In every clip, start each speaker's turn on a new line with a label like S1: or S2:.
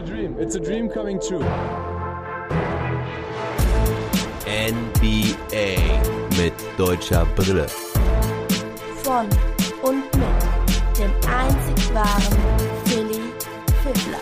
S1: a dream. It's a dream coming true.
S2: NBA mit deutscher Brille.
S3: Von und mit dem einzig wahren Philly Fiddler.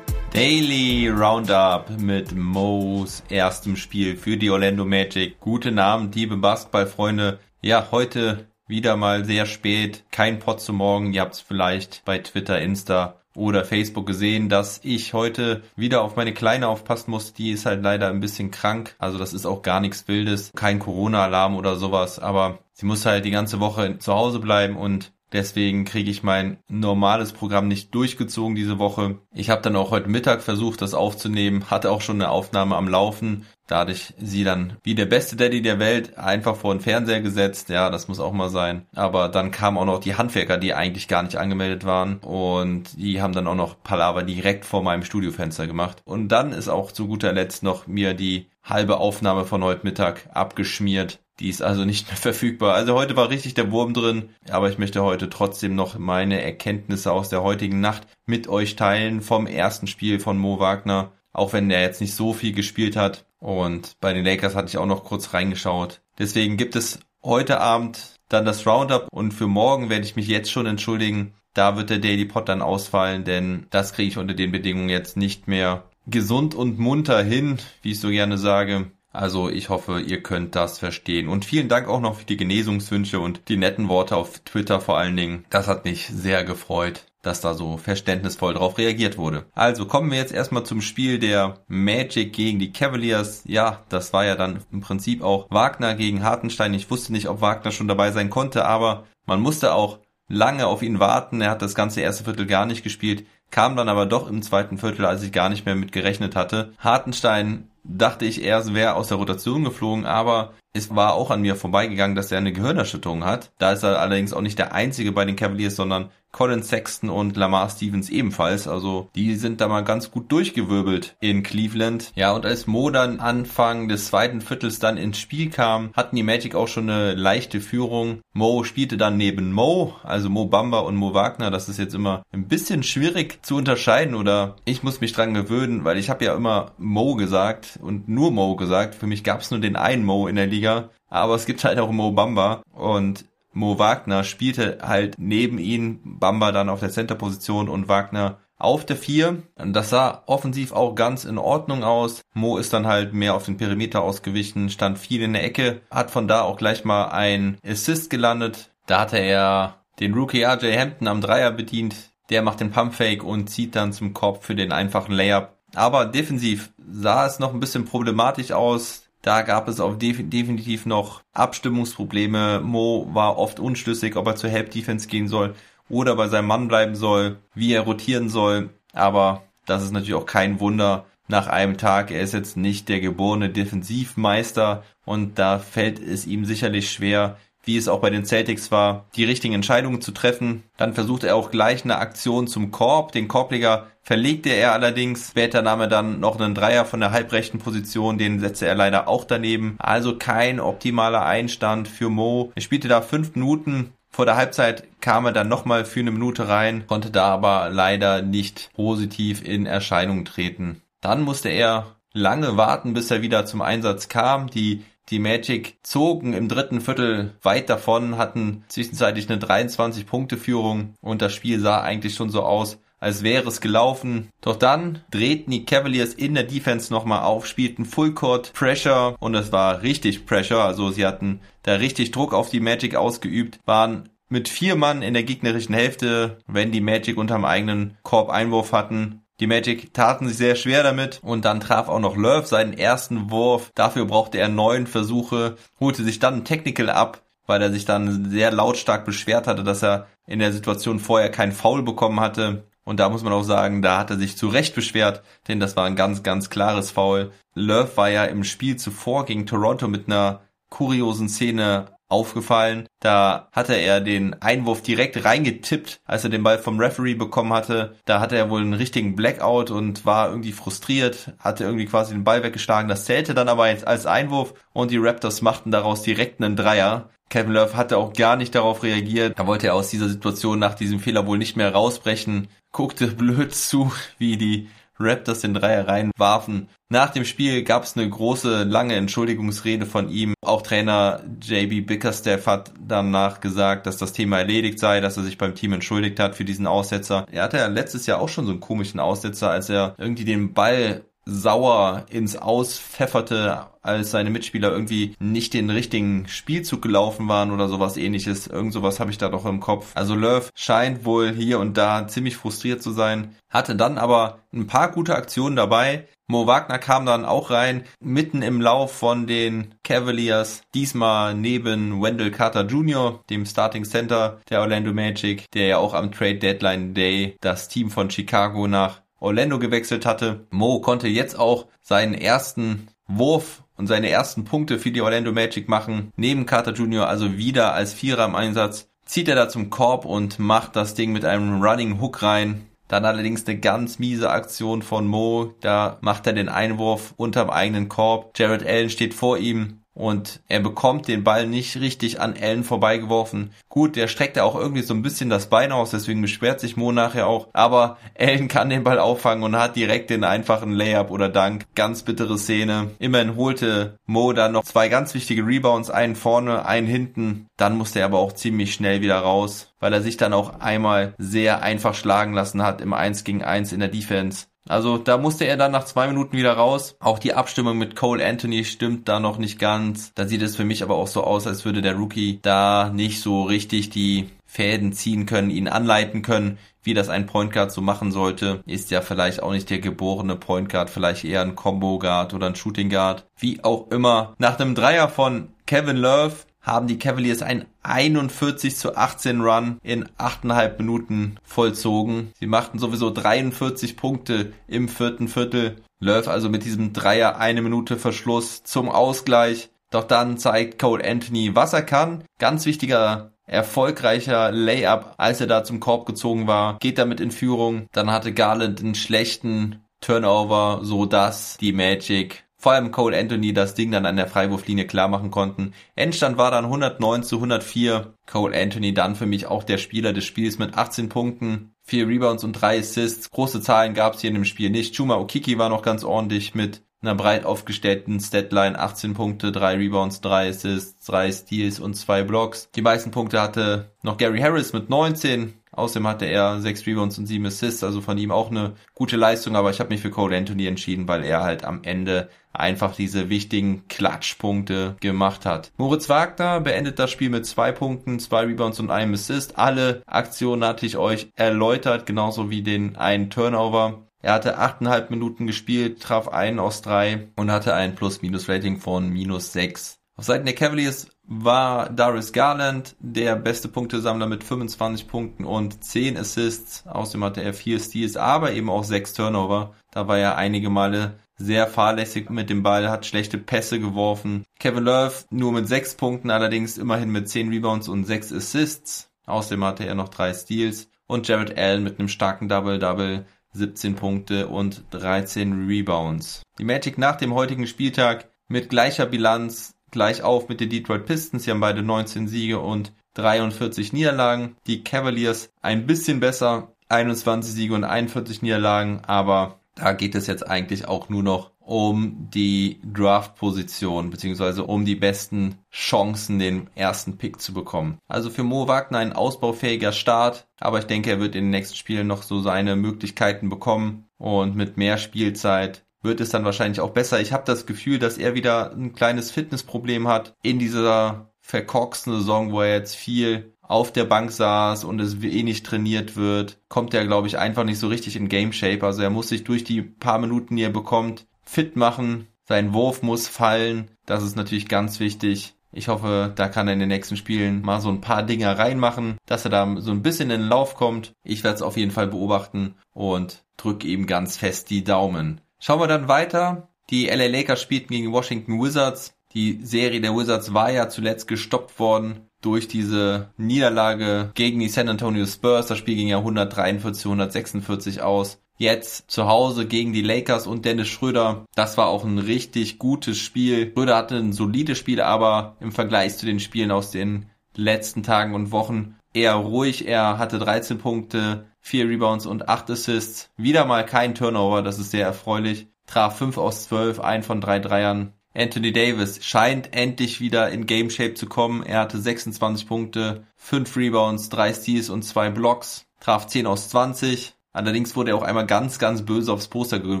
S4: Daily Roundup mit Mo's erstem Spiel für die Orlando Magic. Guten Abend, liebe Basketballfreunde. Ja, heute wieder mal sehr spät. Kein Pot zu morgen. Ihr habt es vielleicht bei Twitter, Insta oder Facebook gesehen, dass ich heute wieder auf meine Kleine aufpassen muss. Die ist halt leider ein bisschen krank. Also das ist auch gar nichts Wildes. Kein Corona-Alarm oder sowas. Aber sie muss halt die ganze Woche zu Hause bleiben und Deswegen kriege ich mein normales Programm nicht durchgezogen diese Woche. Ich habe dann auch heute Mittag versucht, das aufzunehmen, hatte auch schon eine Aufnahme am Laufen. Da hatte ich sie dann wie der beste Daddy der Welt einfach vor den Fernseher gesetzt. Ja, das muss auch mal sein. Aber dann kamen auch noch die Handwerker, die eigentlich gar nicht angemeldet waren. Und die haben dann auch noch Palaver direkt vor meinem Studiofenster gemacht. Und dann ist auch zu guter Letzt noch mir die halbe Aufnahme von heute Mittag abgeschmiert. Die ist also nicht mehr verfügbar. Also heute war richtig der Wurm drin, aber ich möchte heute trotzdem noch meine Erkenntnisse aus der heutigen Nacht mit euch teilen vom ersten Spiel von Mo Wagner. Auch wenn er jetzt nicht so viel gespielt hat. Und bei den Lakers hatte ich auch noch kurz reingeschaut. Deswegen gibt es heute Abend dann das Roundup und für morgen werde ich mich jetzt schon entschuldigen. Da wird der Daily Pot dann ausfallen, denn das kriege ich unter den Bedingungen jetzt nicht mehr gesund und munter hin, wie ich so gerne sage. Also ich hoffe, ihr könnt das verstehen. Und vielen Dank auch noch für die Genesungswünsche und die netten Worte auf Twitter vor allen Dingen. Das hat mich sehr gefreut, dass da so verständnisvoll drauf reagiert wurde. Also kommen wir jetzt erstmal zum Spiel der Magic gegen die Cavaliers. Ja, das war ja dann im Prinzip auch Wagner gegen Hartenstein. Ich wusste nicht, ob Wagner schon dabei sein konnte, aber man musste auch lange auf ihn warten. Er hat das ganze erste Viertel gar nicht gespielt, kam dann aber doch im zweiten Viertel, als ich gar nicht mehr mit gerechnet hatte. Hartenstein dachte ich er wäre aus der Rotation geflogen, aber es war auch an mir vorbeigegangen, dass er eine Gehirnerschütterung hat. Da ist er allerdings auch nicht der einzige bei den Cavaliers, sondern Colin Sexton und Lamar Stevens ebenfalls. Also die sind da mal ganz gut durchgewirbelt in Cleveland. Ja, und als Mo dann Anfang des zweiten Viertels dann ins Spiel kam, hatten die Magic auch schon eine leichte Führung. Mo spielte dann neben Mo, also Mo Bamba und Mo Wagner. Das ist jetzt immer ein bisschen schwierig zu unterscheiden oder ich muss mich dran gewöhnen, weil ich habe ja immer Mo gesagt und nur Mo gesagt. Für mich gab es nur den einen Mo in der Liga. Aber es gibt halt auch Mo Bamba und Mo Wagner spielte halt neben ihn, Bamba dann auf der Center-Position und Wagner auf der 4. Das sah offensiv auch ganz in Ordnung aus. Mo ist dann halt mehr auf den Perimeter ausgewichen, stand viel in der Ecke, hat von da auch gleich mal ein Assist gelandet. Da hatte er den Rookie RJ Hampton am Dreier bedient. Der macht den Pumpfake und zieht dann zum Kopf für den einfachen Layup. Aber defensiv sah es noch ein bisschen problematisch aus. Da gab es auch def definitiv noch Abstimmungsprobleme. Mo war oft unschlüssig, ob er zur Help Defense gehen soll oder bei seinem Mann bleiben soll, wie er rotieren soll. Aber das ist natürlich auch kein Wunder nach einem Tag. Er ist jetzt nicht der geborene Defensivmeister und da fällt es ihm sicherlich schwer, wie es auch bei den Celtics war, die richtigen Entscheidungen zu treffen. Dann versuchte er auch gleich eine Aktion zum Korb. Den Korbleger verlegte er allerdings. Später nahm er dann noch einen Dreier von der halbrechten Position. Den setzte er leider auch daneben. Also kein optimaler Einstand für Mo. Er spielte da fünf Minuten. Vor der Halbzeit kam er dann nochmal für eine Minute rein, konnte da aber leider nicht positiv in Erscheinung treten. Dann musste er lange warten, bis er wieder zum Einsatz kam. Die die Magic zogen im dritten Viertel weit davon, hatten zwischenzeitlich eine 23-Punkte-Führung und das Spiel sah eigentlich schon so aus, als wäre es gelaufen. Doch dann drehten die Cavaliers in der Defense nochmal auf, spielten Full Court Pressure und es war richtig Pressure. Also sie hatten da richtig Druck auf die Magic ausgeübt, waren mit vier Mann in der gegnerischen Hälfte, wenn die Magic unterm eigenen Korb Einwurf hatten, die Magic taten sich sehr schwer damit und dann traf auch noch Love seinen ersten Wurf. Dafür brauchte er neun Versuche, holte sich dann ein Technical ab, weil er sich dann sehr lautstark beschwert hatte, dass er in der Situation vorher keinen Foul bekommen hatte. Und da muss man auch sagen, da hat er sich zu Recht beschwert, denn das war ein ganz, ganz klares Foul. Love war ja im Spiel zuvor gegen Toronto mit einer kuriosen Szene aufgefallen. Da hatte er den Einwurf direkt reingetippt, als er den Ball vom Referee bekommen hatte. Da hatte er wohl einen richtigen Blackout und war irgendwie frustriert, hatte irgendwie quasi den Ball weggeschlagen. Das zählte dann aber als Einwurf und die Raptors machten daraus direkt einen Dreier. Kevin Love hatte auch gar nicht darauf reagiert. Da wollte er aus dieser Situation nach diesem Fehler wohl nicht mehr rausbrechen, guckte blöd zu, wie die Raptors den Dreier reinwarfen. Nach dem Spiel gab es eine große, lange Entschuldigungsrede von ihm. Auch Trainer JB Bickerstaff hat danach gesagt, dass das Thema erledigt sei, dass er sich beim Team entschuldigt hat für diesen Aussetzer. Er hatte ja letztes Jahr auch schon so einen komischen Aussetzer, als er irgendwie den Ball sauer ins Aus pfefferte, als seine Mitspieler irgendwie nicht den richtigen Spielzug gelaufen waren oder sowas ähnliches. Irgend sowas habe ich da doch im Kopf. Also Love scheint wohl hier und da ziemlich frustriert zu sein, hatte dann aber ein paar gute Aktionen dabei. Mo Wagner kam dann auch rein, mitten im Lauf von den Cavaliers, diesmal neben Wendell Carter Jr., dem Starting Center der Orlando Magic, der ja auch am Trade Deadline Day das Team von Chicago nach Orlando gewechselt hatte. Mo konnte jetzt auch seinen ersten Wurf und seine ersten Punkte für die Orlando Magic machen. Neben Carter Jr. also wieder als Vierer im Einsatz. Zieht er da zum Korb und macht das Ding mit einem Running Hook rein. Dann allerdings eine ganz miese Aktion von Mo. Da macht er den Einwurf unterm eigenen Korb. Jared Allen steht vor ihm, und er bekommt den Ball nicht richtig an Allen vorbeigeworfen. Gut, der streckt ja auch irgendwie so ein bisschen das Bein aus, deswegen beschwert sich Mo nachher auch. Aber Allen kann den Ball auffangen und hat direkt den einfachen Layup oder Dank. Ganz bittere Szene. Immerhin holte Mo dann noch zwei ganz wichtige Rebounds, einen vorne, einen hinten. Dann musste er aber auch ziemlich schnell wieder raus, weil er sich dann auch einmal sehr einfach schlagen lassen hat im 1 gegen 1 in der Defense. Also da musste er dann nach zwei Minuten wieder raus. Auch die Abstimmung mit Cole Anthony stimmt da noch nicht ganz. Da sieht es für mich aber auch so aus, als würde der Rookie da nicht so richtig die Fäden ziehen können, ihn anleiten können, wie das ein Point Guard so machen sollte. Ist ja vielleicht auch nicht der geborene Point Guard, vielleicht eher ein Combo Guard oder ein Shooting Guard. Wie auch immer. Nach einem Dreier von Kevin Love haben die Cavaliers einen 41 zu 18 Run in 8,5 Minuten vollzogen. Sie machten sowieso 43 Punkte im vierten Viertel. Love also mit diesem Dreier eine Minute Verschluss zum Ausgleich. Doch dann zeigt Cole Anthony, was er kann. Ganz wichtiger, erfolgreicher Layup, als er da zum Korb gezogen war. Geht damit in Führung. Dann hatte Garland einen schlechten Turnover, so dass die Magic vor allem Cole Anthony das Ding dann an der Freiwurflinie klar machen konnten. Endstand war dann 109 zu 104. Cole Anthony dann für mich auch der Spieler des Spiels mit 18 Punkten, 4 Rebounds und 3 Assists. Große Zahlen gab es hier in dem Spiel nicht. Chuma Okiki war noch ganz ordentlich mit einer breit aufgestellten Statline 18 Punkte, 3 Rebounds, 3 Assists, 3 Steals und 2 Blocks. Die meisten Punkte hatte noch Gary Harris mit 19. Außerdem hatte er 6 Rebounds und 7 Assists, also von ihm auch eine gute Leistung, aber ich habe mich für Cole Anthony entschieden, weil er halt am Ende einfach diese wichtigen Klatschpunkte gemacht hat. Moritz Wagner beendet das Spiel mit zwei Punkten, zwei Rebounds und einem Assist. Alle Aktionen hatte ich euch erläutert, genauso wie den einen Turnover. Er hatte 8,5 Minuten gespielt, traf einen aus drei und hatte ein Plus-Minus-Rating von minus 6. Auf Seiten der Cavaliers war Darius Garland der beste Punktesammler mit 25 Punkten und 10 Assists. Außerdem hatte er 4 Steals, aber eben auch 6 Turnover. Da war er einige Male sehr fahrlässig mit dem Ball, hat schlechte Pässe geworfen. Kevin Love nur mit 6 Punkten, allerdings immerhin mit 10 Rebounds und 6 Assists. Außerdem hatte er noch 3 Steals. Und Jared Allen mit einem starken Double-Double, 17 Punkte und 13 Rebounds. Die Magic nach dem heutigen Spieltag mit gleicher Bilanz gleich auf mit den Detroit Pistons. Sie haben beide 19 Siege und 43 Niederlagen. Die Cavaliers ein bisschen besser, 21 Siege und 41 Niederlagen, aber da geht es jetzt eigentlich auch nur noch um die Draft-Position beziehungsweise um die besten Chancen, den ersten Pick zu bekommen. Also für Mo Wagner ein ausbaufähiger Start, aber ich denke, er wird in den nächsten Spielen noch so seine Möglichkeiten bekommen und mit mehr Spielzeit wird es dann wahrscheinlich auch besser. Ich habe das Gefühl, dass er wieder ein kleines Fitnessproblem hat in dieser verkorksten Saison, wo er jetzt viel auf der Bank saß und es eh nicht trainiert wird, kommt er, glaube ich, einfach nicht so richtig in Game Shape. Also er muss sich durch die paar Minuten, die er bekommt, fit machen. Sein Wurf muss fallen. Das ist natürlich ganz wichtig. Ich hoffe, da kann er in den nächsten Spielen mal so ein paar Dinger reinmachen, dass er da so ein bisschen in den Lauf kommt. Ich werde es auf jeden Fall beobachten und drücke ihm ganz fest die Daumen. Schauen wir dann weiter. Die LA Lakers spielten gegen Washington Wizards. Die Serie der Wizards war ja zuletzt gestoppt worden durch diese Niederlage gegen die San Antonio Spurs. Das Spiel ging ja 143, 146 aus. Jetzt zu Hause gegen die Lakers und Dennis Schröder. Das war auch ein richtig gutes Spiel. Schröder hatte ein solides Spiel, aber im Vergleich zu den Spielen aus den letzten Tagen und Wochen eher ruhig. Er hatte 13 Punkte, 4 Rebounds und 8 Assists. Wieder mal kein Turnover, das ist sehr erfreulich. Traf 5 aus 12, ein von 3 Dreiern. Anthony Davis scheint endlich wieder in Game Shape zu kommen. Er hatte 26 Punkte, 5 Rebounds, 3 Steals und 2 Blocks. Traf 10 aus 20. Allerdings wurde er auch einmal ganz, ganz böse aufs Poster ge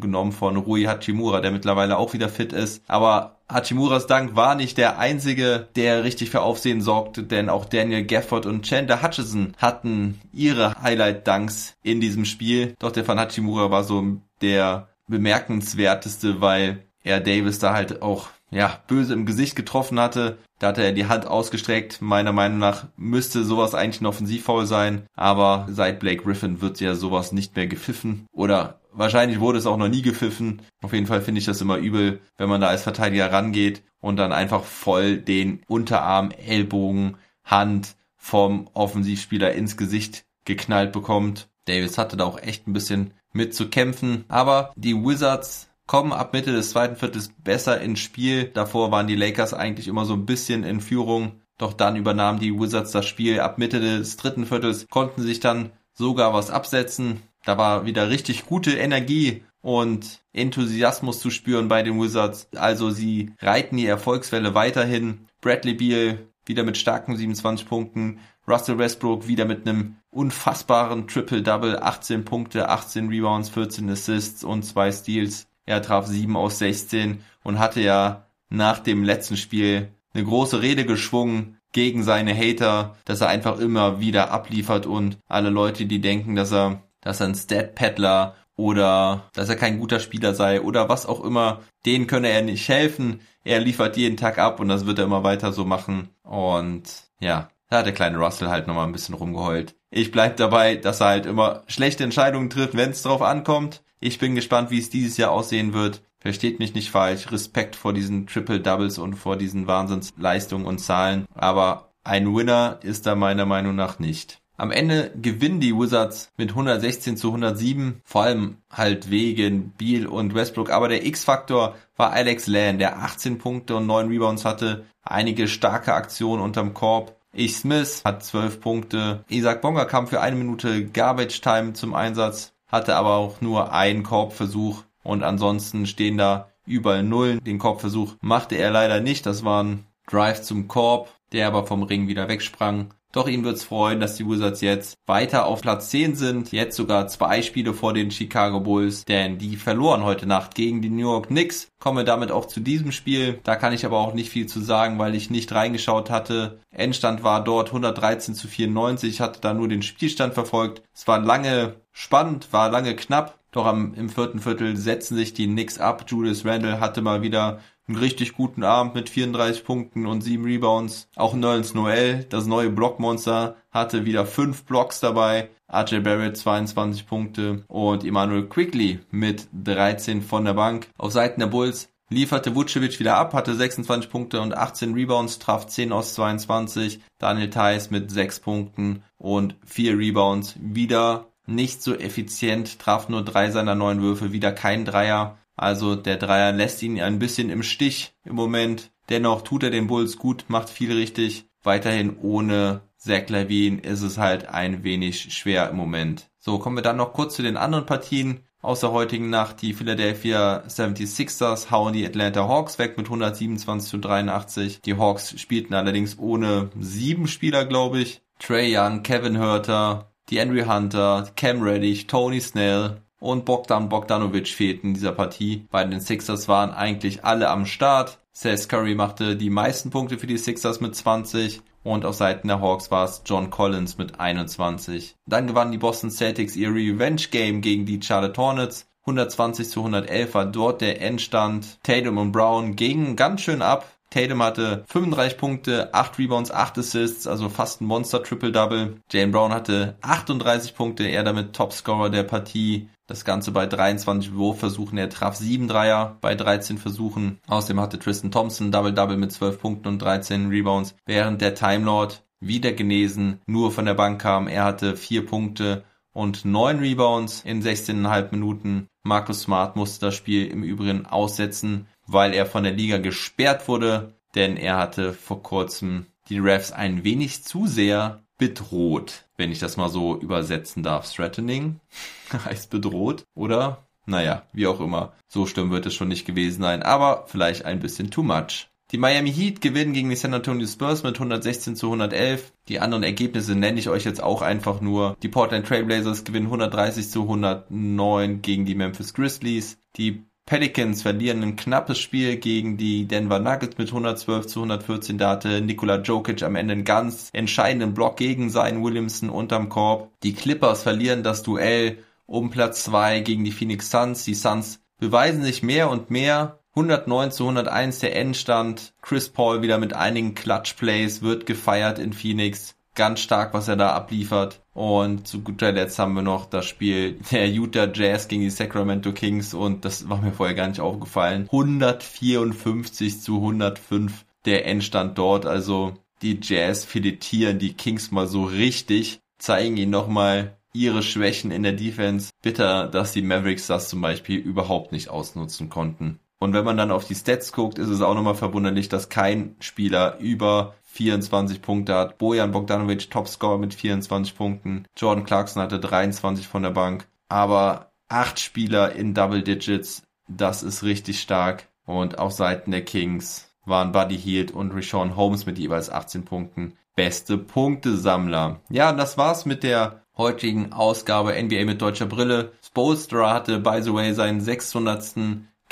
S4: genommen von Rui Hachimura, der mittlerweile auch wieder fit ist. Aber Hachimuras Dank war nicht der einzige, der richtig für Aufsehen sorgte, denn auch Daniel Gafford und Chandler Hutchison hatten ihre Highlight-Dunks in diesem Spiel. Doch der von Hachimura war so der bemerkenswerteste, weil er Davis da halt auch ja, böse im Gesicht getroffen hatte. Da hatte er die Hand ausgestreckt. Meiner Meinung nach müsste sowas eigentlich ein Offensivfoul sein. Aber seit Blake Griffin wird ja sowas nicht mehr gepfiffen. Oder wahrscheinlich wurde es auch noch nie gepfiffen. Auf jeden Fall finde ich das immer übel, wenn man da als Verteidiger rangeht und dann einfach voll den Unterarm, Ellbogen, Hand vom Offensivspieler ins Gesicht geknallt bekommt. Davis hatte da auch echt ein bisschen mit zu kämpfen. Aber die Wizards kommen ab Mitte des zweiten Viertels besser ins Spiel. Davor waren die Lakers eigentlich immer so ein bisschen in Führung. Doch dann übernahmen die Wizards das Spiel. Ab Mitte des dritten Viertels konnten sich dann sogar was absetzen. Da war wieder richtig gute Energie und Enthusiasmus zu spüren bei den Wizards. Also sie reiten die Erfolgswelle weiterhin. Bradley Beal wieder mit starken 27 Punkten. Russell Westbrook wieder mit einem unfassbaren Triple-Double. 18 Punkte, 18 Rebounds, 14 Assists und 2 Steals. Er traf 7 aus 16 und hatte ja nach dem letzten Spiel eine große Rede geschwungen gegen seine Hater, dass er einfach immer wieder abliefert und alle Leute, die denken, dass er, dass er ein Stat-Paddler oder dass er kein guter Spieler sei oder was auch immer, denen könne er nicht helfen. Er liefert jeden Tag ab und das wird er immer weiter so machen. Und ja, da hat der kleine Russell halt nochmal ein bisschen rumgeheult. Ich bleib dabei, dass er halt immer schlechte Entscheidungen trifft, wenn es drauf ankommt. Ich bin gespannt, wie es dieses Jahr aussehen wird. Versteht mich nicht falsch. Respekt vor diesen Triple Doubles und vor diesen Wahnsinnsleistungen und Zahlen. Aber ein Winner ist da meiner Meinung nach nicht. Am Ende gewinnen die Wizards mit 116 zu 107, vor allem halt wegen Beal und Westbrook. Aber der X-Faktor war Alex Lan, der 18 Punkte und 9 Rebounds hatte, einige starke Aktionen unterm Korb. Ich Smith hat 12 Punkte. Isaac Bonga kam für eine Minute Garbage Time zum Einsatz hatte aber auch nur einen Korbversuch und ansonsten stehen da überall Nullen. Den Korbversuch machte er leider nicht. Das war ein Drive zum Korb, der aber vom Ring wieder wegsprang. Doch ihn wird's freuen, dass die Wizards jetzt weiter auf Platz 10 sind. Jetzt sogar zwei Spiele vor den Chicago Bulls, denn die verloren heute Nacht gegen die New York Knicks. Komme damit auch zu diesem Spiel. Da kann ich aber auch nicht viel zu sagen, weil ich nicht reingeschaut hatte. Endstand war dort 113 zu 94. Ich hatte da nur den Spielstand verfolgt. Es war lange spannend, war lange knapp. Doch am, im vierten Viertel setzen sich die Knicks ab. Julius Randle hatte mal wieder einen richtig guten Abend mit 34 Punkten und 7 Rebounds. Auch Nerlens Noel, das neue Blockmonster, hatte wieder 5 Blocks dabei. RJ Barrett 22 Punkte und Emmanuel Quickly mit 13 von der Bank. Auf Seiten der Bulls lieferte Vucevic wieder ab, hatte 26 Punkte und 18 Rebounds, traf 10 aus 22. Daniel Theiss mit 6 Punkten und 4 Rebounds. Wieder nicht so effizient, traf nur 3 seiner 9 Würfe, wieder kein Dreier. Also der Dreier lässt ihn ein bisschen im Stich im Moment. Dennoch tut er den Bulls gut, macht viel richtig. Weiterhin ohne Zach Levine ist es halt ein wenig schwer im Moment. So, kommen wir dann noch kurz zu den anderen Partien aus der heutigen Nacht. Die Philadelphia 76ers hauen die Atlanta Hawks weg mit 127 zu 83. Die Hawks spielten allerdings ohne sieben Spieler, glaube ich. Trey Young, Kevin Hurter, die Henry Hunter, Cam Reddish, Tony Snell, und Bogdan Bogdanovic fehlten in dieser Partie. Bei den Sixers waren eigentlich alle am Start. Seth Curry machte die meisten Punkte für die Sixers mit 20 und auf Seiten der Hawks war es John Collins mit 21. Dann gewannen die Boston Celtics ihr Revenge Game gegen die Charlotte Hornets. 120 zu 111 war dort der Endstand. Tatum und Brown gingen ganz schön ab. Tatum hatte 35 Punkte, 8 Rebounds, 8 Assists, also fast ein Monster Triple-Double. Jane Brown hatte 38 Punkte, er damit Topscorer der Partie. Das Ganze bei 23 Wurfversuchen. Er traf 7 Dreier bei 13 Versuchen. Außerdem hatte Tristan Thompson Double-Double mit 12 Punkten und 13 Rebounds, während der Time Lord wieder genesen nur von der Bank kam. Er hatte 4 Punkte und 9 Rebounds in 16,5 Minuten. Marcus Smart musste das Spiel im Übrigen aussetzen, weil er von der Liga gesperrt wurde, denn er hatte vor kurzem die Refs ein wenig zu sehr bedroht, wenn ich das mal so übersetzen darf. Threatening heißt bedroht, oder? Naja, wie auch immer. So schlimm wird es schon nicht gewesen sein, aber vielleicht ein bisschen too much. Die Miami Heat gewinnen gegen die San Antonio Spurs mit 116 zu 111. Die anderen Ergebnisse nenne ich euch jetzt auch einfach nur. Die Portland Trailblazers gewinnen 130 zu 109 gegen die Memphis Grizzlies. Die Pelicans verlieren ein knappes Spiel gegen die Denver Nuggets mit 112 zu 114. Da hatte Nikola Jokic am Ende einen ganz entscheidenden Block gegen seinen Williamson unterm Korb. Die Clippers verlieren das Duell um Platz 2 gegen die Phoenix Suns. Die Suns beweisen sich mehr und mehr. 109 zu 101 der Endstand. Chris Paul wieder mit einigen Clutch Plays wird gefeiert in Phoenix. Ganz stark, was er da abliefert. Und zu guter Letzt haben wir noch das Spiel der Utah Jazz gegen die Sacramento Kings und das war mir vorher gar nicht aufgefallen. 154 zu 105 der Endstand dort. Also die Jazz filetieren die Kings mal so richtig, zeigen ihnen nochmal, ihre Schwächen in der Defense. Bitter, dass die Mavericks das zum Beispiel überhaupt nicht ausnutzen konnten. Und wenn man dann auf die Stats guckt, ist es auch nochmal verwunderlich, dass kein Spieler über 24 Punkte hat. Bojan Bogdanovic Topscore mit 24 Punkten. Jordan Clarkson hatte 23 von der Bank. Aber acht Spieler in Double Digits, das ist richtig stark. Und auf Seiten der Kings waren Buddy Hield und Rashawn Holmes mit jeweils 18 Punkten beste Punktesammler. Ja, das war's mit der heutigen Ausgabe NBA mit deutscher Brille. Spolstra hatte, by the way, seinen 600.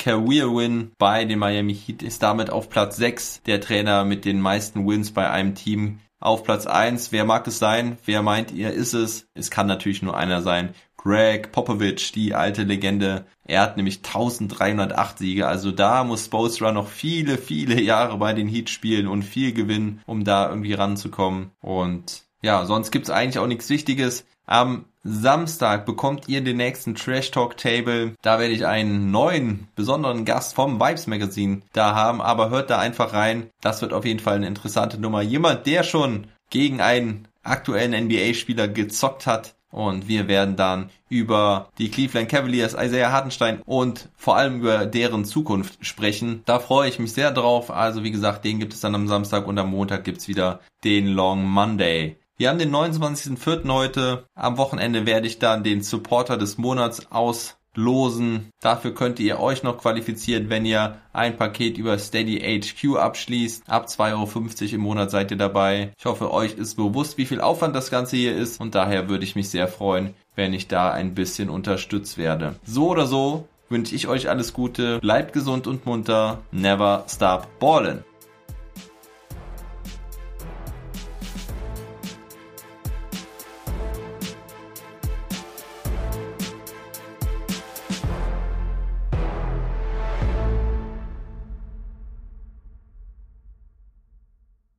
S4: Career-Win bei den Miami Heat, ist damit auf Platz 6 der Trainer mit den meisten Wins bei einem Team. Auf Platz 1, wer mag es sein? Wer meint ihr, ist es? Es kann natürlich nur einer sein. Greg Popovich, die alte Legende. Er hat nämlich 1308 Siege. Also da muss Spolstra noch viele, viele Jahre bei den Heat spielen und viel gewinnen, um da irgendwie ranzukommen. Und ja, sonst gibt's eigentlich auch nichts Wichtiges. Am Samstag bekommt ihr den nächsten Trash Talk Table. Da werde ich einen neuen, besonderen Gast vom Vibes Magazine da haben, aber hört da einfach rein. Das wird auf jeden Fall eine interessante Nummer. Jemand, der schon gegen einen aktuellen NBA-Spieler gezockt hat. Und wir werden dann über die Cleveland Cavaliers, Isaiah Hartenstein und vor allem über deren Zukunft sprechen. Da freue ich mich sehr drauf. Also wie gesagt, den gibt es dann am Samstag und am Montag gibt's wieder den Long Monday. Wir haben den 29.04. heute. Am Wochenende werde ich dann den Supporter des Monats auslosen. Dafür könnt ihr euch noch qualifizieren, wenn ihr ein Paket über Steady HQ abschließt. Ab 2,50 Euro im Monat seid ihr dabei. Ich hoffe, euch ist bewusst, wie viel Aufwand das Ganze hier ist. Und daher würde ich mich sehr freuen, wenn ich da ein bisschen unterstützt werde. So oder so wünsche ich euch alles Gute. Bleibt gesund und munter. Never stop ballin'.